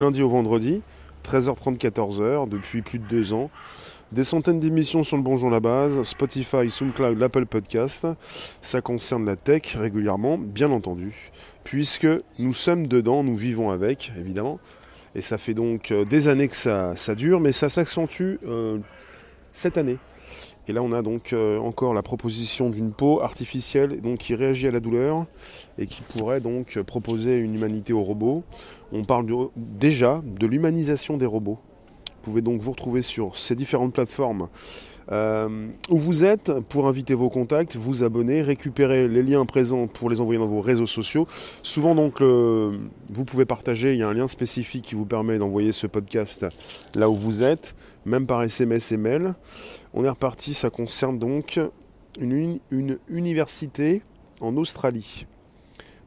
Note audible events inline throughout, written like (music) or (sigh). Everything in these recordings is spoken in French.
lundi au vendredi, 13h30, 14h, depuis plus de deux ans. Des centaines d'émissions sur le Bonjour la base, Spotify, SoundCloud, l'Apple Podcast. Ça concerne la tech régulièrement, bien entendu, puisque nous sommes dedans, nous vivons avec, évidemment. Et ça fait donc euh, des années que ça, ça dure, mais ça s'accentue euh, cette année. Et là, on a donc euh, encore la proposition d'une peau artificielle donc, qui réagit à la douleur et qui pourrait donc proposer une humanité aux robots. On parle déjà de l'humanisation des robots. Vous pouvez donc vous retrouver sur ces différentes plateformes euh, où vous êtes pour inviter vos contacts, vous abonner, récupérer les liens présents pour les envoyer dans vos réseaux sociaux. Souvent donc vous pouvez partager, il y a un lien spécifique qui vous permet d'envoyer ce podcast là où vous êtes, même par SMS et mail. On est reparti, ça concerne donc une, université en Australie.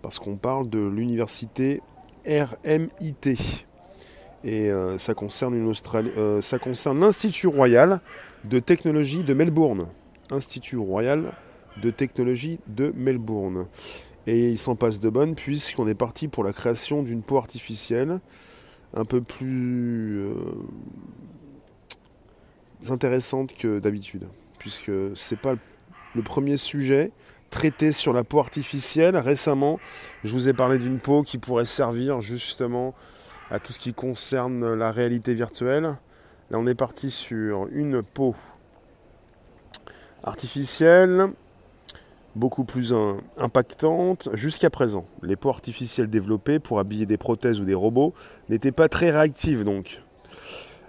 Parce qu'on parle de l'université RMIT. Et euh, euh, ça concerne l'Institut Royal de technologie de Melbourne. Institut Royal de technologie de Melbourne. Et il s'en passe de bonnes puisqu'on est parti pour la création d'une peau artificielle un peu plus euh, intéressante que d'habitude. Puisque c'est pas le premier sujet traité sur la peau artificielle. Récemment, je vous ai parlé d'une peau qui pourrait servir justement à tout ce qui concerne la réalité virtuelle. Là, on est parti sur une peau artificielle, beaucoup plus impactante. Jusqu'à présent, les peaux artificielles développées pour habiller des prothèses ou des robots n'étaient pas très réactives donc.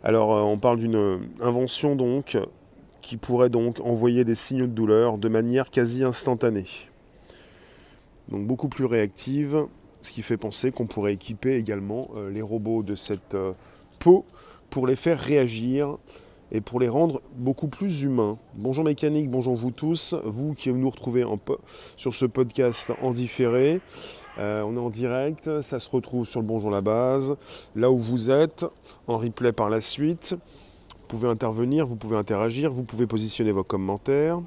Alors, euh, on parle d'une invention donc qui pourrait donc envoyer des signaux de douleur de manière quasi instantanée. Donc beaucoup plus réactive, ce qui fait penser qu'on pourrait équiper également euh, les robots de cette euh, peau pour les faire réagir et pour les rendre beaucoup plus humains. Bonjour mécanique, bonjour vous tous, vous qui nous retrouvez sur ce podcast en différé. Euh, on est en direct, ça se retrouve sur le Bonjour la base, là où vous êtes, en replay par la suite. Vous pouvez intervenir, vous pouvez interagir, vous pouvez positionner vos commentaires.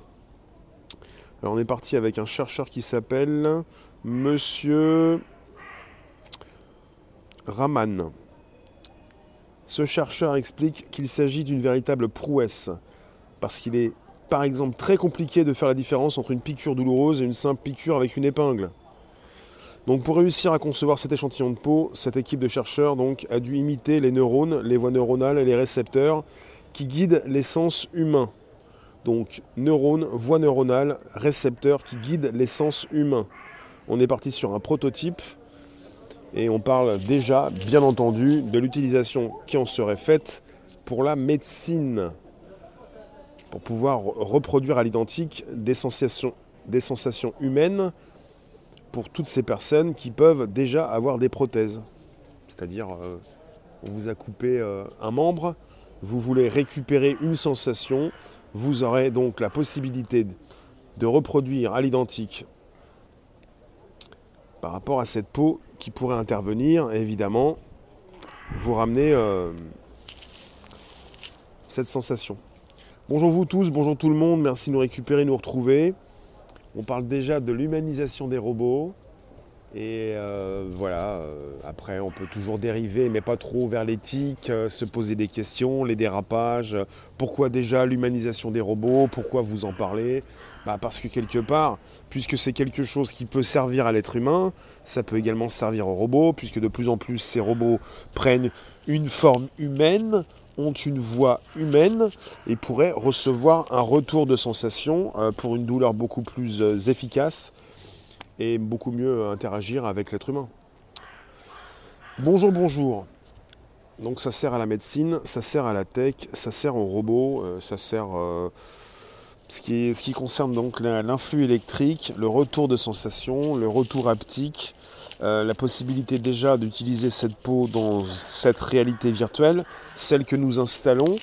Alors on est parti avec un chercheur qui s'appelle Monsieur Raman. Ce chercheur explique qu'il s'agit d'une véritable prouesse, parce qu'il est par exemple très compliqué de faire la différence entre une piqûre douloureuse et une simple piqûre avec une épingle. Donc pour réussir à concevoir cet échantillon de peau, cette équipe de chercheurs a dû imiter les neurones, les voies neuronales et les récepteurs qui guident les sens humains. Donc neurones, voies neuronales, récepteurs qui guident les sens humains. On est parti sur un prototype et on parle déjà, bien entendu, de l'utilisation qui en serait faite pour la médecine, pour pouvoir reproduire à l'identique des sensations, humaines pour toutes ces personnes qui peuvent déjà avoir des prothèses. C'est-à-dire, euh, on vous a coupé euh, un membre, vous voulez récupérer une sensation, vous aurez donc la possibilité de reproduire à l'identique par rapport à cette peau qui pourrait intervenir, évidemment, vous ramener euh, cette sensation. Bonjour vous tous, bonjour tout le monde, merci de nous récupérer, nous retrouver. On parle déjà de l'humanisation des robots. Et euh, voilà, euh, après on peut toujours dériver, mais pas trop vers l'éthique, euh, se poser des questions, les dérapages. pourquoi déjà l'humanisation des robots? Pourquoi vous en parlez? Bah Parce que quelque part, puisque c'est quelque chose qui peut servir à l'être humain, ça peut également servir aux robots, puisque de plus en plus ces robots prennent une forme humaine, ont une voix humaine et pourraient recevoir un retour de sensation pour une douleur beaucoup plus efficace et beaucoup mieux interagir avec l'être humain. Bonjour, bonjour. Donc ça sert à la médecine, ça sert à la tech, ça sert aux robots, euh, ça sert euh, ce, qui ce qui concerne donc l'influx électrique, le retour de sensation, le retour haptique, euh, la possibilité déjà d'utiliser cette peau dans cette réalité virtuelle, celle que nous installons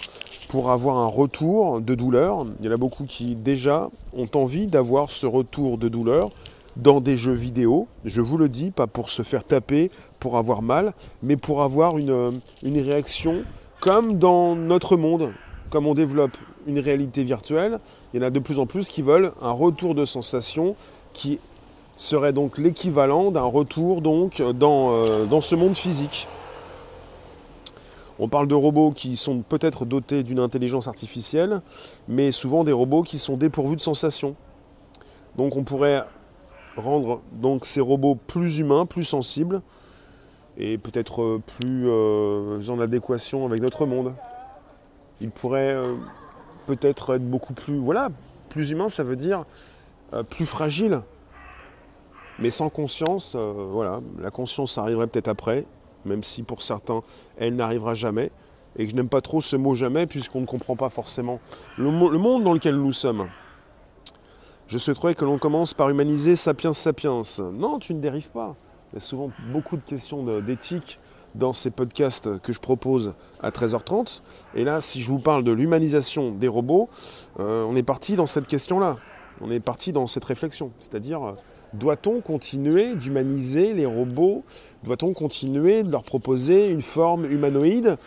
pour avoir un retour de douleur. Il y en a beaucoup qui déjà ont envie d'avoir ce retour de douleur dans des jeux vidéo, je vous le dis, pas pour se faire taper, pour avoir mal, mais pour avoir une, une réaction comme dans notre monde, comme on développe une réalité virtuelle, il y en a de plus en plus qui veulent un retour de sensation qui serait donc l'équivalent d'un retour donc dans, euh, dans ce monde physique. On parle de robots qui sont peut-être dotés d'une intelligence artificielle, mais souvent des robots qui sont dépourvus de sensations. Donc on pourrait rendre donc ces robots plus humains, plus sensibles, et peut-être plus euh, en adéquation avec notre monde. Ils pourraient euh, peut-être être beaucoup plus, voilà, plus humains, ça veut dire euh, plus fragiles, mais sans conscience. voilà, la conscience arriverait peut-être après, même si pour certains, elle n'arrivera jamais. Et je n'aime pas trop ce mot jamais, puisqu'on ne comprend pas forcément le, monde dans lequel nous sommes. Je souhaiterais que l'on commence par humaniser Sapiens Sapiens. Non, tu ne dérives pas. Il y a souvent beaucoup de questions d'éthique dans ces podcasts que je propose à 13h30. Et là, si je vous parle de l'humanisation des robots, euh, on est parti dans cette question-là. On est parti dans cette réflexion. C'est-à-dire, doit-on continuer d'humaniser les robots? Doit-on continuer de leur proposer une forme humanoïde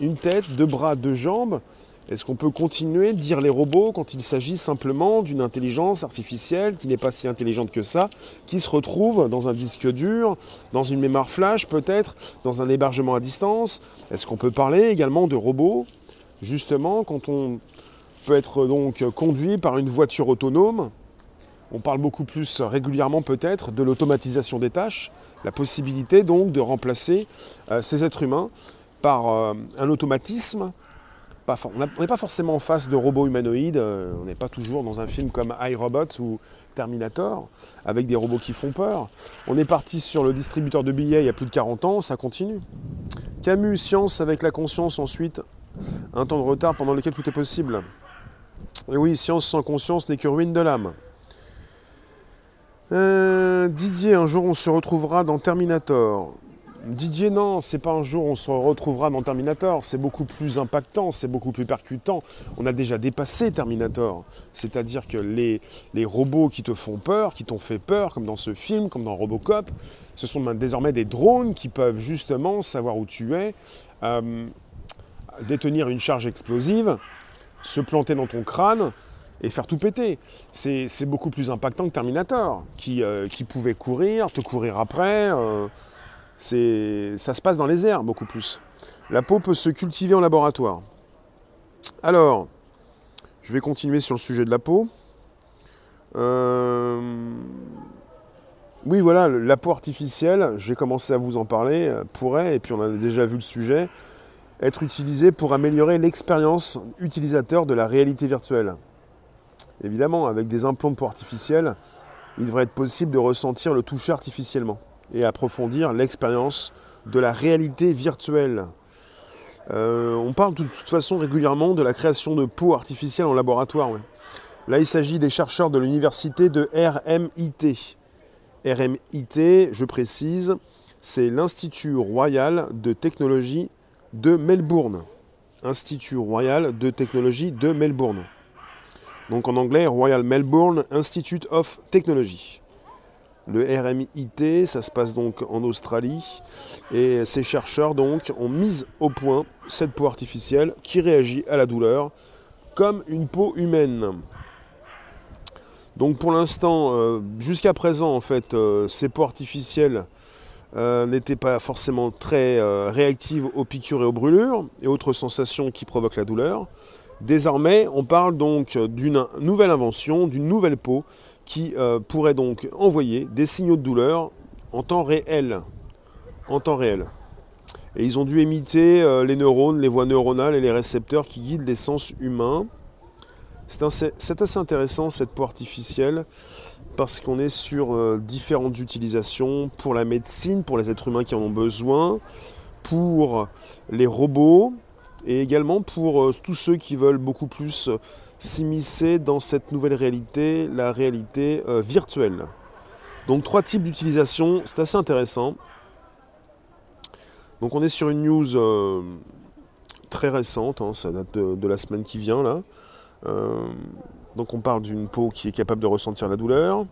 Une tête, deux bras, deux jambes? Est-ce qu'on peut continuer de dire les robots quand il s'agit simplement d'une intelligence artificielle qui n'est pas si intelligente que ça, qui se retrouve dans un disque dur, dans une mémoire flash peut-être, dans un hébergement à distance? Est-ce qu'on peut parler également de robots Justement, quand on peut être donc conduit par une voiture autonome, on parle beaucoup plus régulièrement peut-être de l'automatisation des tâches, la possibilité donc de remplacer euh, ces êtres humains par euh, un automatisme. On n'est pas forcément en face de robots humanoïdes, euh, on n'est pas toujours dans un film comme iRobot ou Terminator, avec des robots qui font peur. On est parti sur le distributeur de billets il y a plus de 40 ans, ça continue. Camus, science avec la conscience ensuite, un temps de retard pendant lequel tout est possible. Et oui, science sans conscience n'est que ruine de l'âme. Euh, Didier, un jour on se retrouvera dans Terminator. Didier, non, c'est pas un jour on se retrouvera dans Terminator, c'est beaucoup plus impactant, c'est beaucoup plus percutant. On a déjà dépassé Terminator. C'est-à-dire que les, robots qui te font peur, qui t'ont fait peur, comme dans ce film, comme dans Robocop, ce sont désormais des drones qui peuvent justement savoir où tu es, euh, détenir une charge explosive, se planter dans ton crâne et faire tout péter. C'est beaucoup plus impactant que Terminator, qui, euh, pouvait courir, te courir après. Euh, ça se passe dans les airs beaucoup plus. La peau peut se cultiver en laboratoire. Alors, je vais continuer sur le sujet de la peau. Euh, oui, voilà, la peau artificielle, j'ai commencé à vous en parler, pourrait, et puis on a déjà vu le sujet, être utilisée pour améliorer l'expérience utilisateur de la réalité virtuelle. Évidemment, avec des implants de peau artificiels, il devrait être possible de ressentir le toucher artificiellement et approfondir l'expérience de la réalité virtuelle. Euh, on parle de toute façon régulièrement de la création de peau artificielle en laboratoire. Là, il s'agit des chercheurs de l'université de RMIT. RMIT, je précise, c'est l'Institut royal de technologie de Melbourne. Institut royal de technologie de Melbourne donc en anglais Royal Melbourne Institute of Technology. Le RMIT, ça se passe donc en Australie, et ces chercheurs donc ont mis au point cette peau artificielle qui réagit à la douleur comme une peau humaine. Donc pour l'instant, euh, jusqu'à présent en fait, euh, ces peaux artificielles euh, n'étaient pas forcément très réactives aux piqûres et aux brûlures et autres sensations qui provoquent la douleur. Désormais, on parle donc d'une nouvelle invention, d'une nouvelle peau qui euh, pourrait donc envoyer des signaux de douleur en temps réel. En temps réel. Et ils ont dû imiter euh, les neurones, les voies neuronales et les récepteurs qui guident les sens humains. C'est assez intéressant cette peau artificielle parce qu'on est sur euh, différentes utilisations pour la médecine, pour les êtres humains qui en ont besoin, pour les robots, et également pour euh, tous ceux qui veulent beaucoup plus s'immiscer dans cette nouvelle réalité, la réalité euh, virtuelle. Donc trois types d'utilisation, c'est assez intéressant. Donc on est sur une news très récente, hein, ça date de, la semaine qui vient là. donc on parle d'une peau qui est capable de ressentir la douleur,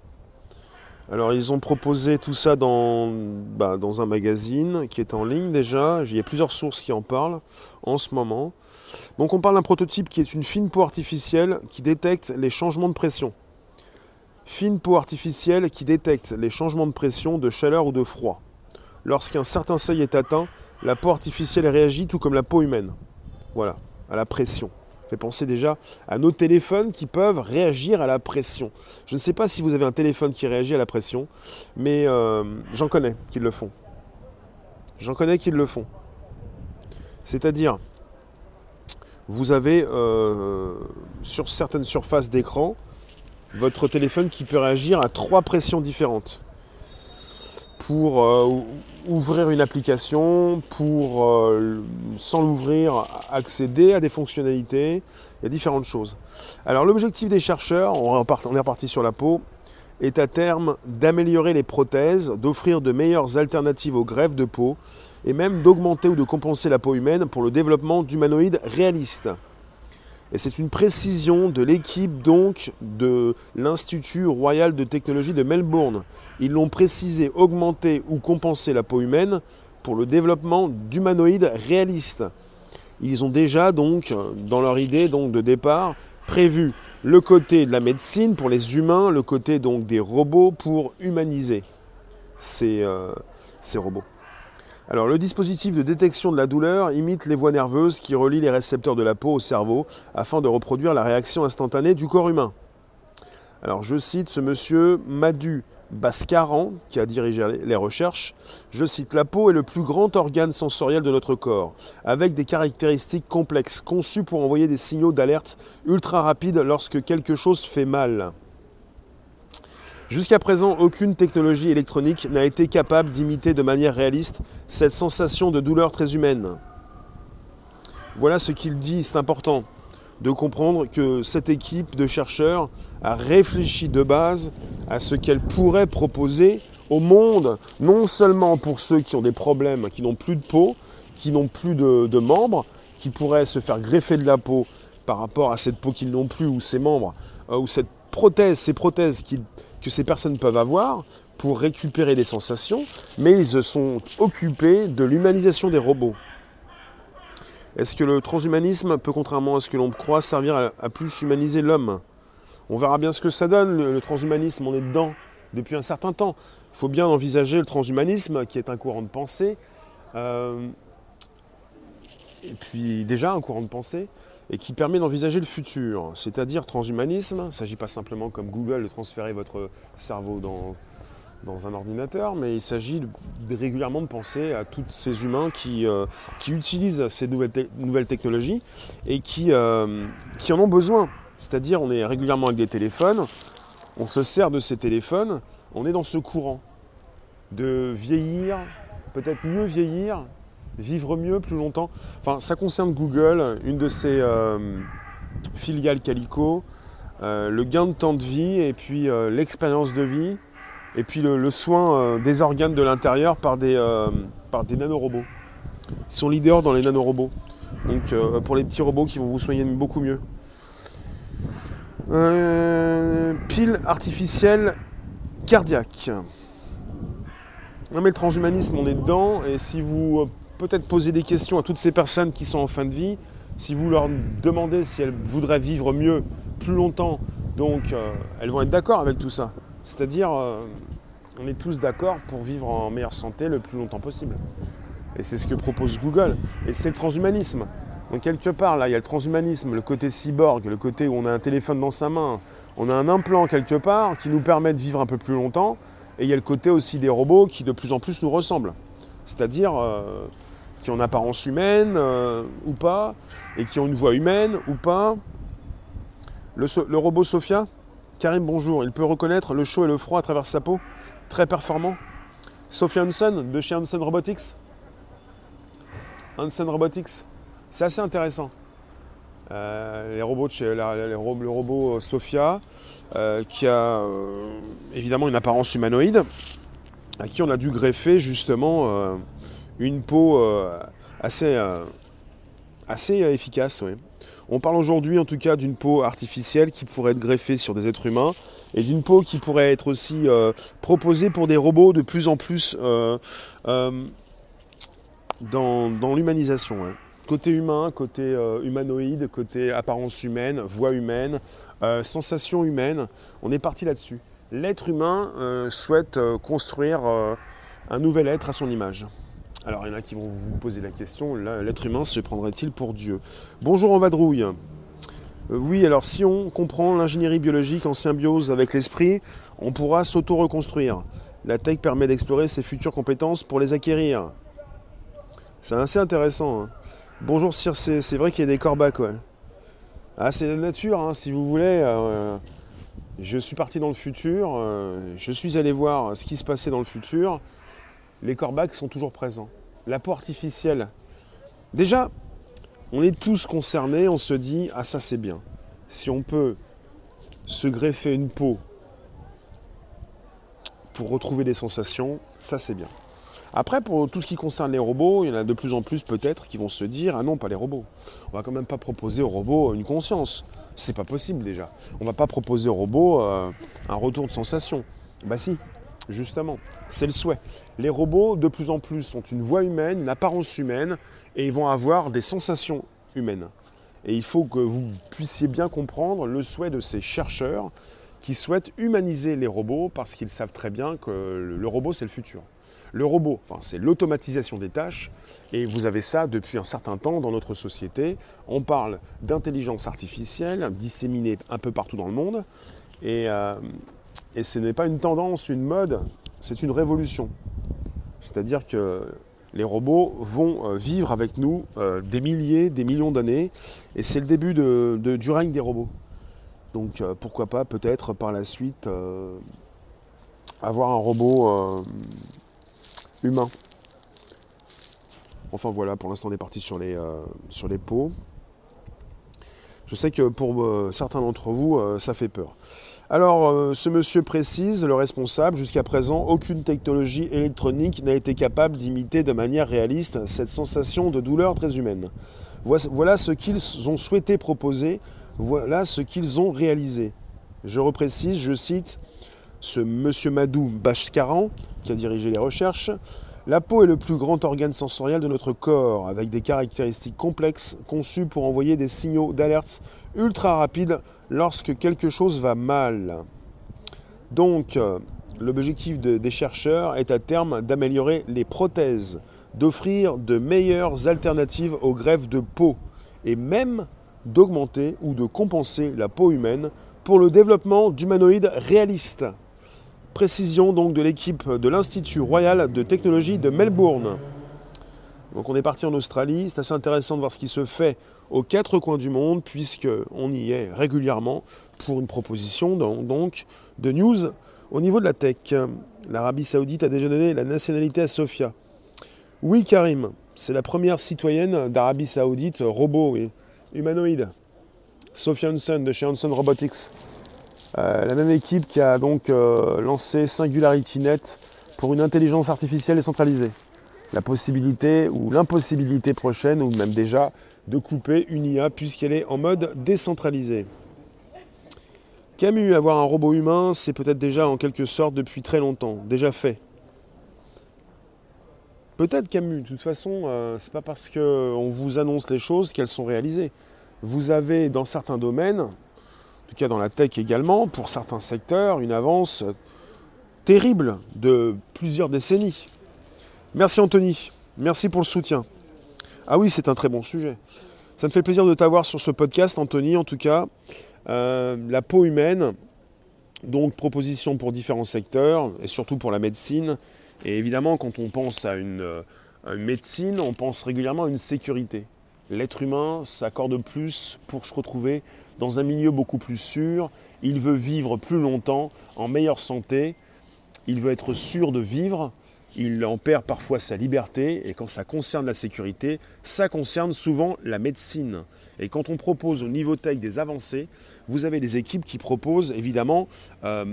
alors ils ont proposé tout ça dans, bah, dans un magazine qui est en ligne déjà. Il y a plusieurs sources qui en parlent en ce moment. Donc on parle d'un prototype qui est une fine peau artificielle qui détecte les changements de pression. Fine peau artificielle qui détecte les changements de pression, de chaleur ou de froid. Lorsqu'un certain seuil est atteint, la peau artificielle réagit tout comme la peau humaine. Voilà, à la pression. Fait penser déjà à nos téléphones qui peuvent réagir à la pression. Je ne sais pas si vous avez un téléphone qui réagit à la pression, mais euh, j'en connais qui le font. J'en connais qui le font. C'est-à-dire, vous avez euh, sur certaines surfaces d'écran votre téléphone qui peut réagir à trois pressions différentes pour euh, ouvrir une application, pour, euh, sans l'ouvrir, accéder à des fonctionnalités. Il y a différentes choses. Alors l'objectif des chercheurs, on est reparti sur la peau, est à terme d'améliorer les prothèses, d'offrir de meilleures alternatives aux greffes de peau et même d'augmenter ou de compenser la peau humaine pour le développement d'humanoïdes réalistes. Et c'est une précision de l'équipe donc de l'Institut royal de technologie de Melbourne. Ils l'ont précisé, augmenter ou compenser la peau humaine pour le développement d'humanoïdes réalistes. Ils ont déjà donc, dans leur idée donc de départ, prévu le côté de la médecine pour les humains, le côté donc des robots pour humaniser ces, euh, ces robots. Alors le dispositif de détection de la douleur imite les voies nerveuses qui relient les récepteurs de la peau au cerveau afin de reproduire la réaction instantanée du corps humain. Alors je cite ce monsieur Madu Bascaran qui a dirigé les recherches. Je cite La peau est le plus grand organe sensoriel de notre corps, avec des caractéristiques complexes, conçues pour envoyer des signaux d'alerte ultra rapides lorsque quelque chose fait mal. Jusqu'à présent, aucune technologie électronique n'a été capable d'imiter de manière réaliste cette sensation de douleur très humaine. Voilà ce qu'il dit, c'est important de comprendre que cette équipe de chercheurs a réfléchi de base à ce qu'elle pourrait proposer au monde, non seulement pour ceux qui ont des problèmes, qui n'ont plus de peau, qui n'ont plus de, membres, qui pourraient se faire greffer de la peau par rapport à cette peau qu'ils n'ont plus, ou ces membres, euh, ou cette prothèse, ces prothèses qu'ils que ces personnes peuvent avoir pour récupérer des sensations, mais ils se sont occupés de l'humanisation des robots. Est-ce que le transhumanisme peut, contrairement à ce que l'on croit, servir à, plus humaniser l'homme? On verra bien ce que ça donne, le, transhumanisme, on est dedans depuis un certain temps. Il faut bien envisager le transhumanisme, qui est un courant de pensée, euh, et puis déjà un courant de pensée, et qui permet d'envisager le futur, c'est-à-dire transhumanisme. Il ne s'agit pas simplement comme Google de transférer votre cerveau dans, dans un ordinateur, mais il s'agit régulièrement de penser à tous ces humains qui, euh, qui utilisent ces nouvelles, nouvelles technologies et qui, euh, qui en ont besoin. C'est-à-dire on est régulièrement avec des téléphones, on se sert de ces téléphones, on est dans ce courant de vieillir, peut-être mieux vieillir, vivre mieux plus longtemps. Enfin, ça concerne Google, une de ses euh, filiales Calico, euh, le gain de temps de vie et puis euh, l'expérience de vie et puis le, soin des organes de l'intérieur par des, par des nanorobots. Ils sont leaders dans les nanorobots. Donc pour les petits robots qui vont vous soigner beaucoup mieux. pile artificielle cardiaque. Non mais le transhumanisme, on est dedans, et si vous peut-être poser des questions à toutes ces personnes qui sont en fin de vie. Si vous leur demandez si elles voudraient vivre mieux, plus longtemps, donc euh, elles vont être d'accord avec tout ça. C'est-à-dire, euh, on est tous d'accord pour vivre en meilleure santé le plus longtemps possible. Et c'est ce que propose Google. Et c'est le transhumanisme. Donc quelque part, là, il y a le transhumanisme, le côté cyborg, le côté où on a un téléphone dans sa main, on a un implant quelque part qui nous permet de vivre un peu plus longtemps. Et il y a le côté aussi des robots qui de plus en plus nous ressemblent. C'est-à-dire, euh, qui ont une apparence humaine euh, ou pas, et qui ont une voix humaine ou pas. Le, robot Sophia, Karim, bonjour, il peut reconnaître le chaud et le froid à travers sa peau, très performant. Sophia Hansen de chez Hansen Robotics. Hansen Robotics, c'est assez intéressant. Euh, les robots chez, le robot Sophia, euh, qui a évidemment une apparence humanoïde, à qui on a dû greffer justement une peau euh, assez, euh, assez euh, efficace. On parle aujourd'hui en tout cas d'une peau artificielle qui pourrait être greffée sur des êtres humains et d'une peau qui pourrait être aussi proposée pour des robots de plus en plus dans, l'humanisation. Côté humain, côté humanoïde, côté apparence humaine, voix humaine, sensation humaine, on est parti là-dessus. L'être humain souhaite construire un nouvel être à son image. Alors il y en a qui vont vous poser la question, l'être humain se prendrait-il pour Dieu? Bonjour en vadrouille. Euh, oui, alors si on comprend l'ingénierie biologique en symbiose avec l'esprit, on pourra s'auto-reconstruire. La tech permet d'explorer ses futures compétences pour les acquérir. C'est assez intéressant. Hein. Bonjour Circe, c'est vrai qu'il y a des corbacs, ouais. Ah, c'est la nature, hein, si vous voulez. Euh, je suis parti dans le futur, euh, je suis allé voir ce qui se passait dans le futur. Les corbacs sont toujours présents. La peau artificielle. Déjà, on est tous concernés, on se dit, ah ça c'est bien. Si on peut se greffer une peau pour retrouver des sensations, ça c'est bien. Après, pour tout ce qui concerne les robots, il y en a de plus en plus peut-être qui vont se dire Ah non, pas les robots. On va quand même pas proposer aux robots une conscience. C'est pas possible déjà. On va pas proposer aux robots euh, un retour de sensation. Bah si, justement, c'est le souhait. Les robots, de plus en plus, ont une voix humaine, une apparence humaine, et ils vont avoir des sensations humaines. Et il faut que vous puissiez bien comprendre le souhait de ces chercheurs qui souhaitent humaniser les robots parce qu'ils savent très bien que le robot, c'est le futur. Le robot, c'est l'automatisation des tâches, et vous avez ça depuis un certain temps dans notre société. On parle d'intelligence artificielle disséminée un peu partout dans le monde, et, euh, ce n'est pas une tendance, une mode, c'est une révolution. C'est-à-dire que les robots vont euh, vivre avec nous euh, des milliers, des millions d'années, et c'est le début du règne des robots. Donc pourquoi pas peut-être par la suite avoir un robot humain. Enfin voilà, pour l'instant on est parti sur les, euh, sur les pots. Je sais que pour euh, certains d'entre vous, euh, ça fait peur. Alors, ce monsieur précise, le responsable, jusqu'à présent, aucune technologie électronique n'a été capable d'imiter de manière réaliste cette sensation de douleur très humaine. Voilà ce qu'ils ont souhaité proposer, voilà ce qu'ils ont réalisé. Je reprécise, je cite, ce monsieur Madou Bashkaran, qui a dirigé les recherches, la peau est le plus grand organe sensoriel de notre corps, avec des caractéristiques complexes conçues pour envoyer des signaux d'alerte ultra rapides lorsque quelque chose va mal. Donc, euh, l'objectif des chercheurs est à terme d'améliorer les prothèses, d'offrir de meilleures alternatives aux greffes de peau, et même d'augmenter ou de compenser la peau humaine pour le développement d'humanoïdes réalistes. Précision donc de l'équipe de l'Institut Royal de Technologie de Melbourne. Donc on est parti en Australie, c'est assez intéressant de voir ce qui se fait aux quatre coins du monde, puisqu'on y est régulièrement pour une proposition donc, de news au niveau de la tech. L'Arabie Saoudite a déjà donné la nationalité à Sofia. Oui, Karim, c'est la première citoyenne d'Arabie Saoudite robot et humanoïde. Sophia Hansen de chez Hansen Robotics. Euh, la même équipe qui a donc euh, lancé SingularityNet pour une intelligence artificielle décentralisée. La possibilité ou l'impossibilité prochaine, ou même déjà, de couper une IA puisqu'elle est en mode décentralisé. Camus, avoir un robot humain, c'est peut-être déjà en quelque sorte depuis très longtemps, déjà fait. Peut-être Camus, de toute façon, euh, c'est pas parce qu'on vous annonce les choses qu'elles sont réalisées. Vous avez dans certains domaines, tout cas dans la tech également, pour certains secteurs, une avance terrible de plusieurs décennies. Merci Anthony, merci pour le soutien. Ah oui, c'est un très bon sujet. Ça me fait plaisir de t'avoir sur ce podcast, Anthony, en tout cas. Euh, la peau humaine, donc proposition pour différents secteurs, et surtout pour la médecine. Et évidemment, quand on pense euh, à une médecine, on pense régulièrement à une sécurité. L'être humain s'accorde plus pour se retrouver dans un milieu beaucoup plus sûr, il veut vivre plus longtemps, en meilleure santé, il veut être sûr de vivre, il en perd parfois sa liberté, et quand ça concerne la sécurité, ça concerne souvent la médecine. Et quand on propose au niveau tech des avancées, vous avez des équipes qui proposent évidemment euh,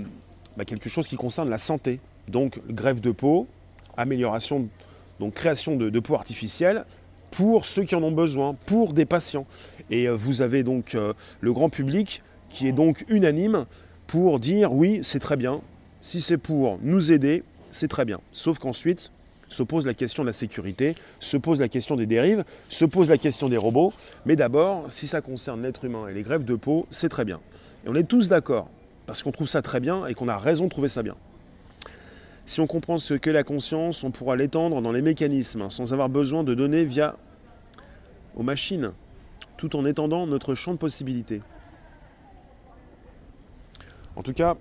bah, quelque chose qui concerne la santé. Donc greffe de peau, amélioration, donc création de, de peau artificielle, pour ceux qui en ont besoin, pour des patients. Et euh, vous avez donc euh, le grand public qui est donc unanime pour dire oui, c'est très bien, si c'est pour nous aider, c'est très bien. Sauf qu'ensuite se pose la question de la sécurité, se pose la question des dérives, se pose la question des robots. Mais d'abord, si ça concerne l'être humain et les grèves de peau, c'est très bien. Et on est tous d'accord, parce qu'on trouve ça très bien et qu'on a raison de trouver ça bien. Si on comprend ce qu'est la conscience, on pourra l'étendre dans les mécanismes, sans avoir besoin de donner via aux machines, tout en étendant notre champ de possibilités. En tout cas,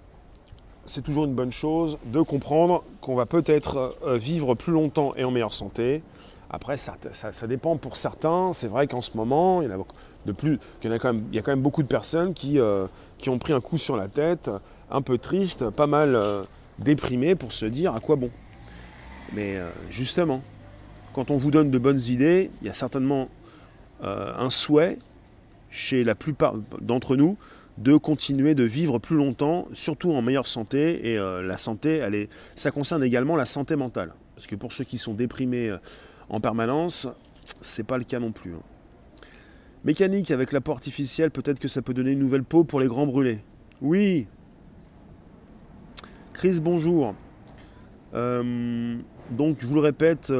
c'est toujours une bonne chose de comprendre qu'on va peut-être euh, vivre plus longtemps et en meilleure santé. Après, ça, dépend pour certains. C'est vrai qu'en ce moment, il y, a quand même, beaucoup de personnes qui, euh, qui ont pris un coup sur la tête, un peu triste, pas mal euh, déprimées pour se dire à quoi bon. Mais justement, quand on vous donne de bonnes idées, il y a certainement un souhait chez la plupart d'entre nous de continuer de vivre plus longtemps, surtout en meilleure santé. Et euh, la santé, elle est, ça concerne également la santé mentale. Parce que pour ceux qui sont déprimés euh, en permanence, c'est pas le cas non plus. Hein. Mécanique avec la peau artificielle, peut-être que ça peut donner une nouvelle peau pour les grands brûlés. Oui. Chris, bonjour. Euh, donc, je vous le répète,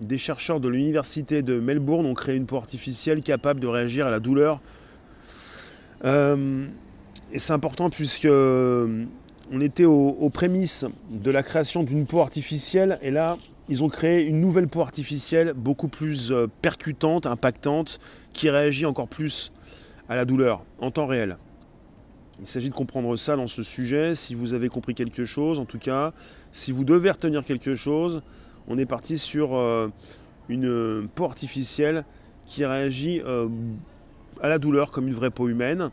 des chercheurs de l'université de Melbourne ont créé une peau artificielle capable de réagir à la douleur euh, et c'est important puisque euh, on était aux, prémices de la création d'une peau artificielle et là ils ont créé une nouvelle peau artificielle beaucoup plus euh, percutante, impactante, qui réagit encore plus à la douleur en temps réel. Il s'agit de comprendre ça dans ce sujet. Si vous avez compris quelque chose, en tout cas, si vous devez retenir quelque chose, on est parti sur une peau artificielle qui réagit à la douleur comme une vraie peau humaine.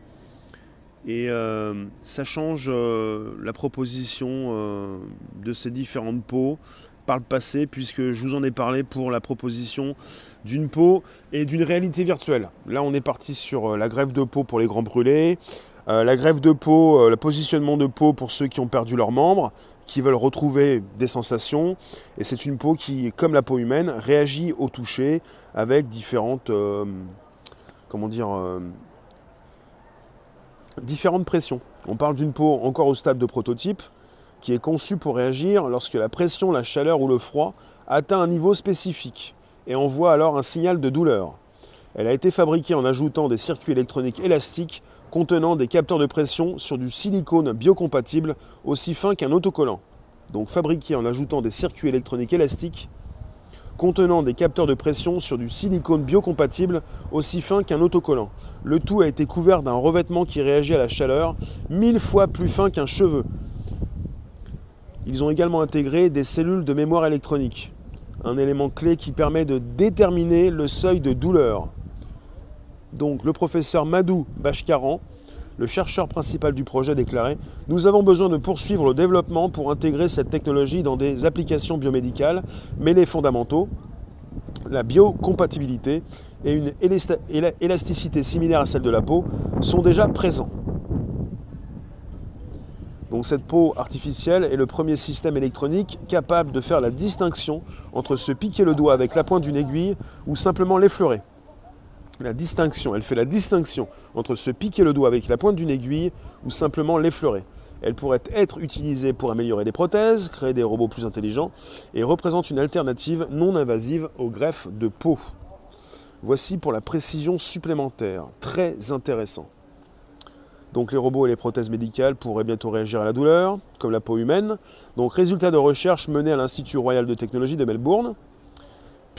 Et euh, ça change euh, la proposition euh, de ces différentes peaux par le passé, puisque je vous en ai parlé pour la proposition d'une peau et d'une réalité virtuelle. Là, on est parti sur la grève de peau pour les grands brûlés, la grève de peau, le positionnement de peau pour ceux qui ont perdu leurs membres, qui veulent retrouver des sensations. Et c'est une peau qui, comme la peau humaine, réagit au toucher avec différentes comment dire, euh, différentes pressions. On parle d'une peau encore au stade de prototype qui est conçue pour réagir lorsque la pression, la chaleur ou le froid atteint un niveau spécifique et envoie alors un signal de douleur. Elle a été fabriquée en ajoutant des circuits électroniques élastiques contenant des capteurs de pression sur du silicone biocompatible aussi fin qu'un autocollant. Donc fabriquée en ajoutant des circuits électroniques élastiques contenant des capteurs de pression sur du silicone biocompatible aussi fin qu'un autocollant. Le tout a été couvert d'un revêtement qui réagit à la chaleur, mille fois plus fin qu'un cheveu. Ils ont également intégré des cellules de mémoire électronique, un élément clé qui permet de déterminer le seuil de douleur. Donc le professeur Madou Bashkaran le chercheur principal du projet déclarait Nous avons besoin de poursuivre le développement pour intégrer cette technologie dans des applications biomédicales, mais les fondamentaux, la biocompatibilité et une élasticité similaire à celle de la peau sont déjà présents. Donc cette peau artificielle est le premier système électronique capable de faire la distinction entre se piquer le doigt avec la pointe d'une aiguille ou simplement l'effleurer la distinction, elle fait la distinction entre se piquer le doigt avec la pointe d'une aiguille ou simplement l'effleurer. Elle pourrait être utilisée pour améliorer des prothèses, créer des robots plus intelligents et représente une alternative non invasive au greffe de peau. Voici pour la précision supplémentaire, très intéressant. Donc les robots et les prothèses médicales pourraient bientôt réagir à la douleur, comme la peau humaine. Donc résultat de recherche mené à l'Institut royal de technologie de Melbourne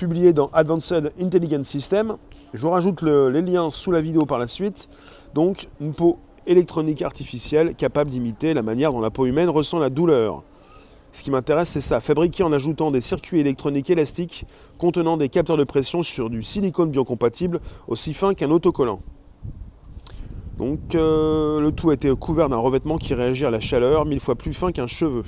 publié dans Advanced Intelligence System. Je vous rajoute les liens sous la vidéo par la suite. Donc, une peau électronique artificielle capable d'imiter la manière dont la peau humaine ressent la douleur. Ce qui m'intéresse, c'est ça, fabriqué en ajoutant des circuits électroniques élastiques contenant des capteurs de pression sur du silicone biocompatible aussi fin qu'un autocollant. Donc euh, le tout a été couvert d'un revêtement qui réagit à la chaleur mille fois plus fin qu'un cheveu.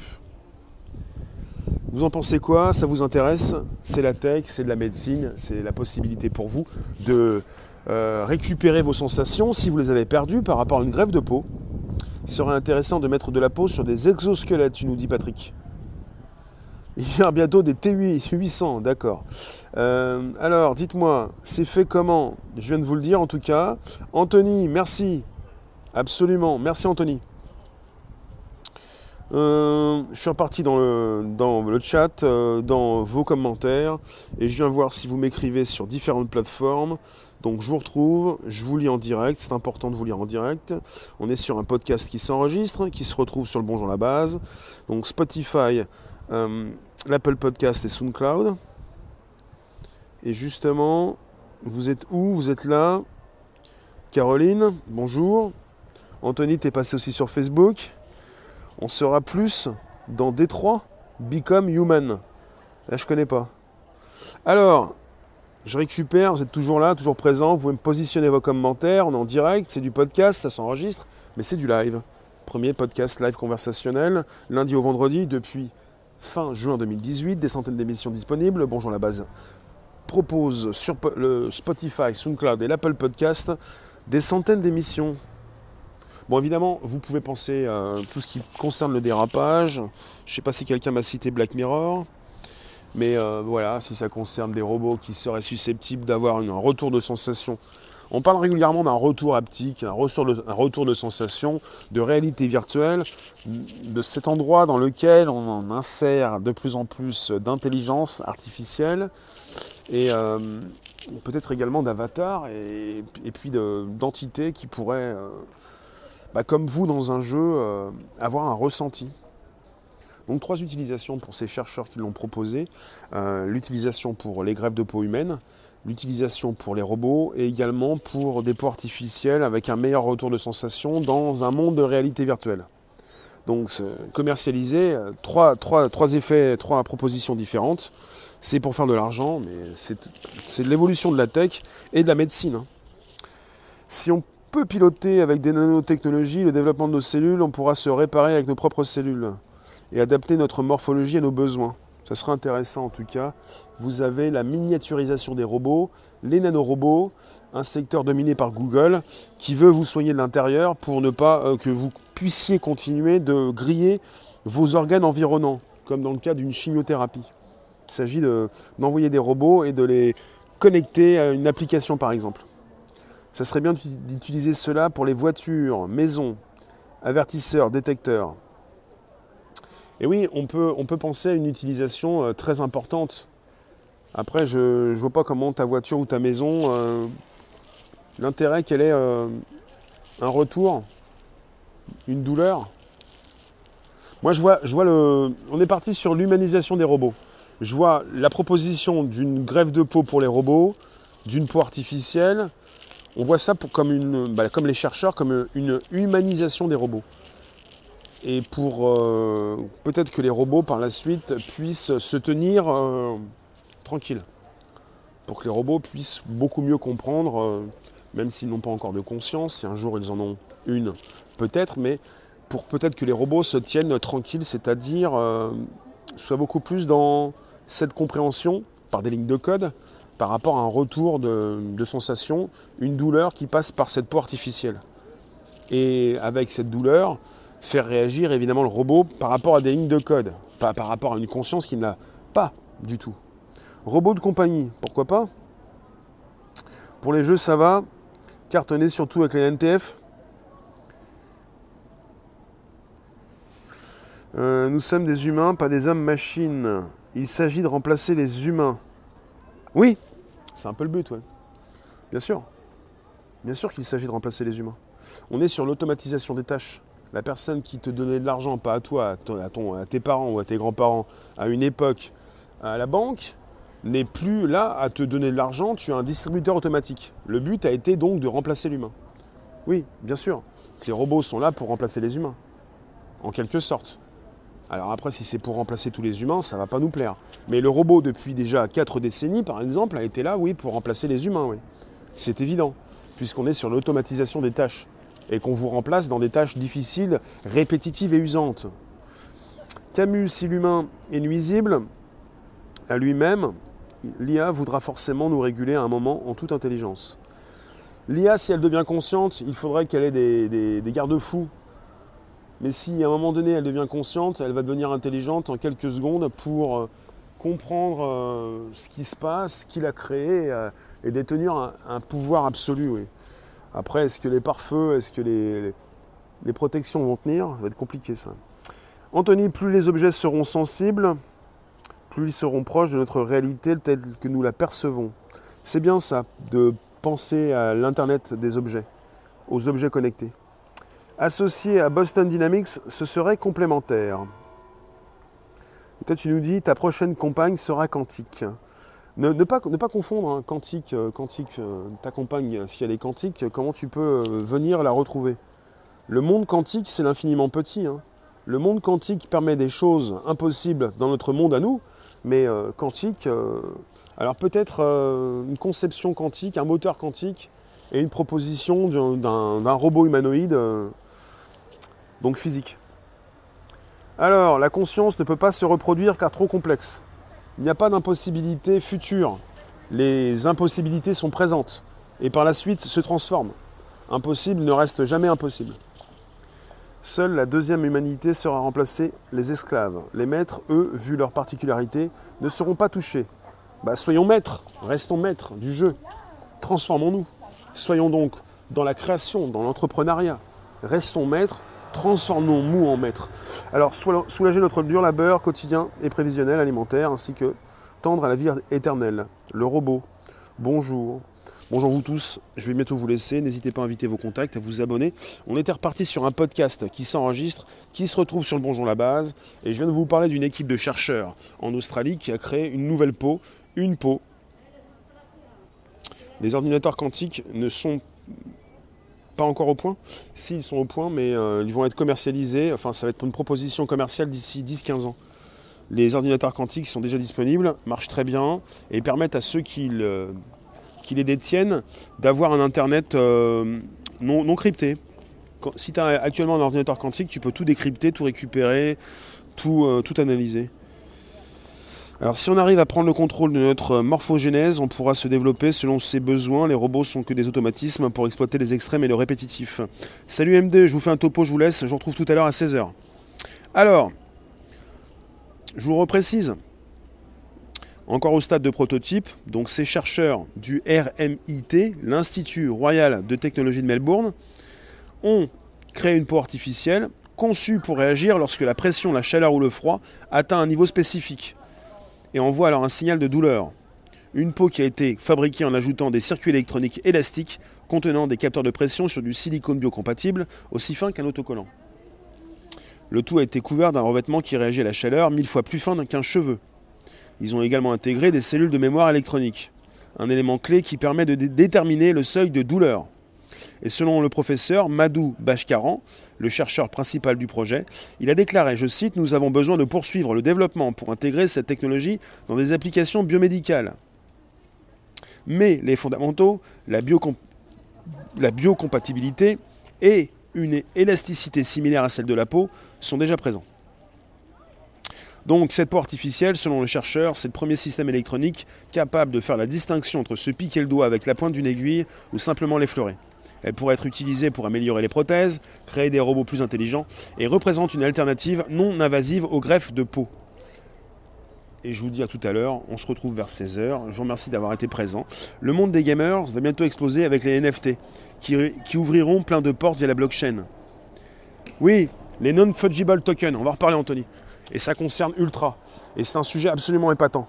Vous en pensez quoi? Ça vous intéresse? C'est la tech, c'est de la médecine, c'est la possibilité pour vous de euh, récupérer vos sensations si vous les avez perdues par rapport à une grève de peau. Il serait intéressant de mettre de la peau sur des exosquelettes, tu nous dis Patrick. Il y a bientôt des T800, d'accord. Euh, alors, dites-moi, c'est fait comment? Je viens de vous le dire en tout cas. Anthony, merci. Absolument, merci Anthony. Euh, je suis reparti dans le, dans le chat, euh, dans vos commentaires, et je viens voir si vous m'écrivez sur différentes plateformes. Donc je vous retrouve, je vous lis en direct, c'est important de vous lire en direct. On est sur un podcast qui s'enregistre, qui se retrouve sur le Bonjour la base. Donc Spotify, euh, l'Apple Podcast et SoundCloud. Et justement, vous êtes où? Vous êtes là? Caroline, bonjour. Anthony, t'es passé aussi sur Facebook. On sera plus dans Détroit, Become Human. Là, je connais pas. Alors, je récupère, vous êtes toujours là, toujours présent, vous pouvez me positionner vos commentaires, on est en direct, c'est du podcast, ça s'enregistre, mais c'est du live. Premier podcast live conversationnel, lundi au vendredi, depuis fin juin 2018, des centaines d'émissions disponibles. Bonjour la base propose sur le Spotify, SoundCloud et l'Apple Podcast des centaines d'émissions. Bon, évidemment, vous pouvez penser à tout ce qui concerne le dérapage. Je sais pas si quelqu'un m'a cité Black Mirror. Mais euh, voilà, si ça concerne des robots qui seraient susceptibles d'avoir un retour de sensation. On parle régulièrement d'un retour haptique, un retour, de, sensation, de réalité virtuelle, de cet endroit dans lequel on insère de plus en plus d'intelligence artificielle et euh, peut-être également d'avatars et, puis d'entités qui pourraient, euh, bah, comme vous dans un jeu, avoir un ressenti. Donc trois utilisations pour ces chercheurs qui l'ont proposé. Euh, l'utilisation pour les grèves de peau humaine, l'utilisation pour les robots et également pour des peaux artificielles avec un meilleur retour de sensation dans un monde de réalité virtuelle. Donc commercialiser, euh, trois, trois, effets, trois propositions différentes. C'est pour faire de l'argent, mais c'est de l'évolution de la tech et de la médecine. Hein. Si on peut piloter avec des nanotechnologies le développement de nos cellules, on pourra se réparer avec nos propres cellules et adapter notre morphologie à nos besoins. Ce sera intéressant en tout cas. Vous avez la miniaturisation des robots, les nanorobots, un secteur dominé par Google qui veut vous soigner de l'intérieur pour ne pas euh, que vous puissiez continuer de griller vos organes environnants, comme dans le cas d'une chimiothérapie. Il s'agit d'envoyer des robots et de les connecter à une application par exemple. Ça serait bien d'utiliser cela pour les voitures, maisons, avertisseurs, détecteurs. Et oui, on peut, on peut penser à une utilisation euh, très importante. Après, je ne vois pas comment ta voiture ou ta maison, euh, l'intérêt qu'elle ait euh, un retour, une douleur. Moi, je vois, je vois le. On est parti sur l'humanisation des robots. Je vois la proposition d'une grève de peau pour les robots, d'une peau artificielle. On voit ça pour, comme, une, bah, comme les chercheurs, comme une humanisation des robots et pour euh, peut-être que les robots par la suite puissent se tenir euh, tranquilles. Pour que les robots puissent beaucoup mieux comprendre, euh, même s'ils n'ont pas encore de conscience, si un jour ils en ont une, peut-être, mais pour peut-être que les robots se tiennent tranquilles, c'est-à-dire soient beaucoup plus dans cette compréhension par des lignes de code par rapport à un retour de, sensation, une douleur qui passe par cette peau artificielle. Et avec cette douleur, faire réagir évidemment le robot par rapport à des lignes de code, pas par rapport à une conscience qu'il n'a pas du tout. Robot de compagnie, pourquoi pas? Pour les jeux, ça va. Cartonner surtout avec les NTF. Euh, nous sommes des humains, pas des hommes-machines. Il s'agit de remplacer les humains. Oui, c'est un peu le but, ouais. Bien sûr. Bien sûr qu'il s'agit de remplacer les humains. On est sur l'automatisation des tâches la personne qui te donnait de l'argent, pas à toi, à, tes parents ou à tes grands-parents, à une époque, à la banque, n'est plus là à te donner de l'argent, tu as un distributeur automatique. Le but a été donc de remplacer l'humain. Oui, bien sûr, les robots sont là pour remplacer les humains, en quelque sorte. Alors après, si c'est pour remplacer tous les humains, ça ne va pas nous plaire. Mais le robot, depuis déjà 4 décennies, par exemple, a été là, oui, pour remplacer les humains, oui. C'est évident, puisqu'on est sur l'automatisation des tâches et qu'on vous remplace dans des tâches difficiles, répétitives et usantes. Camus, si l'humain est nuisible à lui-même, l'IA voudra forcément nous réguler à un moment en toute intelligence. L'IA, si elle devient consciente, il faudrait qu'elle ait des, garde-fous. Mais si à un moment donné elle devient consciente, elle va devenir intelligente en quelques secondes pour euh, comprendre euh, ce qui se passe, qui l'a créé euh, et détenir un, pouvoir absolu. Après, est-ce que les pare-feux, est-ce que les, protections vont tenir? Ça va être compliqué ça. Anthony, plus les objets seront sensibles, plus ils seront proches de notre réalité telle que nous la percevons. C'est bien ça, de penser à l'Internet des objets, aux objets connectés. Associé à Boston Dynamics, ce serait complémentaire. toi, tu nous dis ta prochaine compagne sera quantique. Ne, pas, confondre hein, quantique, euh, quantique, euh, ta compagne, si elle est quantique, comment tu peux euh, venir la retrouver? Le monde quantique, c'est l'infiniment petit. Hein. Le monde quantique permet des choses impossibles dans notre monde à nous, mais quantique, alors peut-être une conception quantique, un moteur quantique et une proposition d'un robot humanoïde, donc physique. Alors, la conscience ne peut pas se reproduire car trop complexe. Il n'y a pas d'impossibilité future. Les impossibilités sont présentes et par la suite se transforment. Impossible ne reste jamais impossible. Seule la deuxième humanité sera remplacée, les esclaves. Les maîtres, eux, vu leur particularité, ne seront pas touchés. Bah, soyons maîtres, restons maîtres du jeu. Transformons-nous. Soyons donc dans la création, dans l'entrepreneuriat. Restons maîtres transformons-nous en maîtres. Alors, soulager notre dur labeur quotidien et prévisionnel alimentaire, ainsi que tendre à la vie éternelle. Le robot. Bonjour. Bonjour vous tous, je vais bientôt vous laisser, n'hésitez pas à inviter vos contacts, à vous abonner. On était reparti sur un podcast qui s'enregistre, qui se retrouve sur le Bonjour la base, et je viens de vous parler d'une équipe de chercheurs en Australie qui a créé une nouvelle peau, une peau. Les ordinateurs quantiques ne sont pas encore au point. S'ils sont au point, mais euh, ils vont être commercialisés. Enfin, ça va être une proposition commerciale d'ici 10-15 ans. Les ordinateurs quantiques sont déjà disponibles, marchent très bien et permettent à ceux qui, les détiennent d'avoir un Internet euh, non, crypté. si tu as actuellement un ordinateur quantique, tu peux tout décrypter, tout récupérer, tout, euh, tout analyser. Alors si on arrive à prendre le contrôle de notre morphogénèse, on pourra se développer selon ses besoins. Les robots sont que des automatismes pour exploiter les extrêmes et le répétitif. Salut MD, je vous fais un topo, je vous laisse. Je vous retrouve tout à l'heure à 16h. Alors, je vous reprécise. Encore au stade de prototype, donc ces chercheurs du RMIT, l'Institut Royal de Technologie de Melbourne, ont créé une peau artificielle conçue pour réagir lorsque la pression, la chaleur ou le froid atteint un niveau spécifique et envoie alors un signal de douleur. Une peau qui a été fabriquée en ajoutant des circuits électroniques élastiques contenant des capteurs de pression sur du silicone biocompatible aussi fin qu'un autocollant. Le tout a été couvert d'un revêtement qui réagit à la chaleur mille fois plus fin qu'un cheveu. Ils ont également intégré des cellules de mémoire électronique, un élément clé qui permet de déterminer le seuil de douleur. Et selon le professeur Madou Bashkaran, le chercheur principal du projet, il a déclaré, je cite, Nous avons besoin de poursuivre le développement pour intégrer cette technologie dans des applications biomédicales. Mais les fondamentaux, la, la biocompatibilité et une élasticité similaire à celle de la peau sont déjà présents. Donc cette peau artificielle, selon le chercheur, c'est le premier système électronique capable de faire la distinction entre se piquer le doigt avec la pointe d'une aiguille ou simplement l'effleurer. Elle pourrait être utilisée pour améliorer les prothèses, créer des robots plus intelligents et représente une alternative non invasive aux greffes de peau. Et je vous dis à tout à l'heure, on se retrouve vers 16h. Je vous remercie d'avoir été présent. Le monde des gamers va bientôt exploser avec les NFT, qui, ouvriront plein de portes via la blockchain. Oui, les non-fungible tokens, on va reparler Anthony. Et ça concerne Ultra. Et c'est un sujet absolument épatant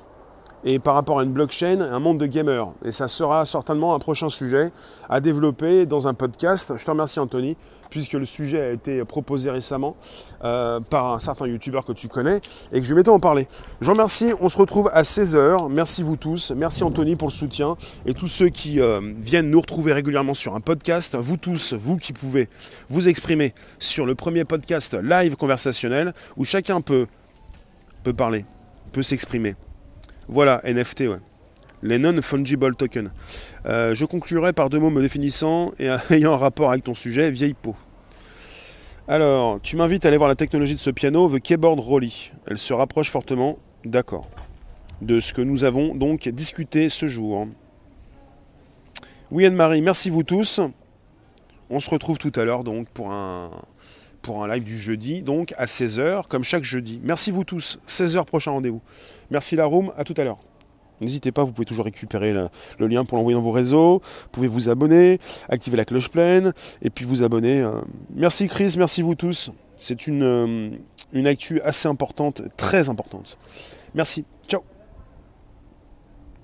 et par rapport à une blockchain, un monde de gamers. Et ça sera certainement un prochain sujet à développer dans un podcast. Je te remercie Anthony, puisque le sujet a été proposé récemment euh, par un certain youtubeur que tu connais et que je vais bientôt en parler. Je remercie, on se retrouve à 16h. Merci vous tous, merci Anthony pour le soutien et tous ceux qui euh, viennent nous retrouver régulièrement sur un podcast. Vous tous, vous qui pouvez vous exprimer sur le premier podcast live conversationnel où chacun peut, peut parler, peut s'exprimer. Voilà, NFT, ouais. Les non-fungible tokens. Euh, je conclurai par deux mots me définissant et (laughs) ayant un rapport avec ton sujet, vieille peau. Alors, tu m'invites à aller voir la technologie de ce piano, The Keyboard Rolly. Elle se rapproche fortement, d'accord, de ce que nous avons donc discuté ce jour. Oui, Anne-Marie, merci vous tous. On se retrouve tout à l'heure donc pour un, pour un live du jeudi, donc à 16h, comme chaque jeudi. Merci vous tous. 16h prochain rendez-vous. Merci la room, à tout à l'heure. N'hésitez pas, vous pouvez toujours récupérer le, lien pour l'envoyer dans vos réseaux. Vous pouvez vous abonner, activer la cloche pleine et puis vous abonner. Euh. Merci Chris, merci vous tous. C'est une, euh, une actu assez importante, très importante. Merci.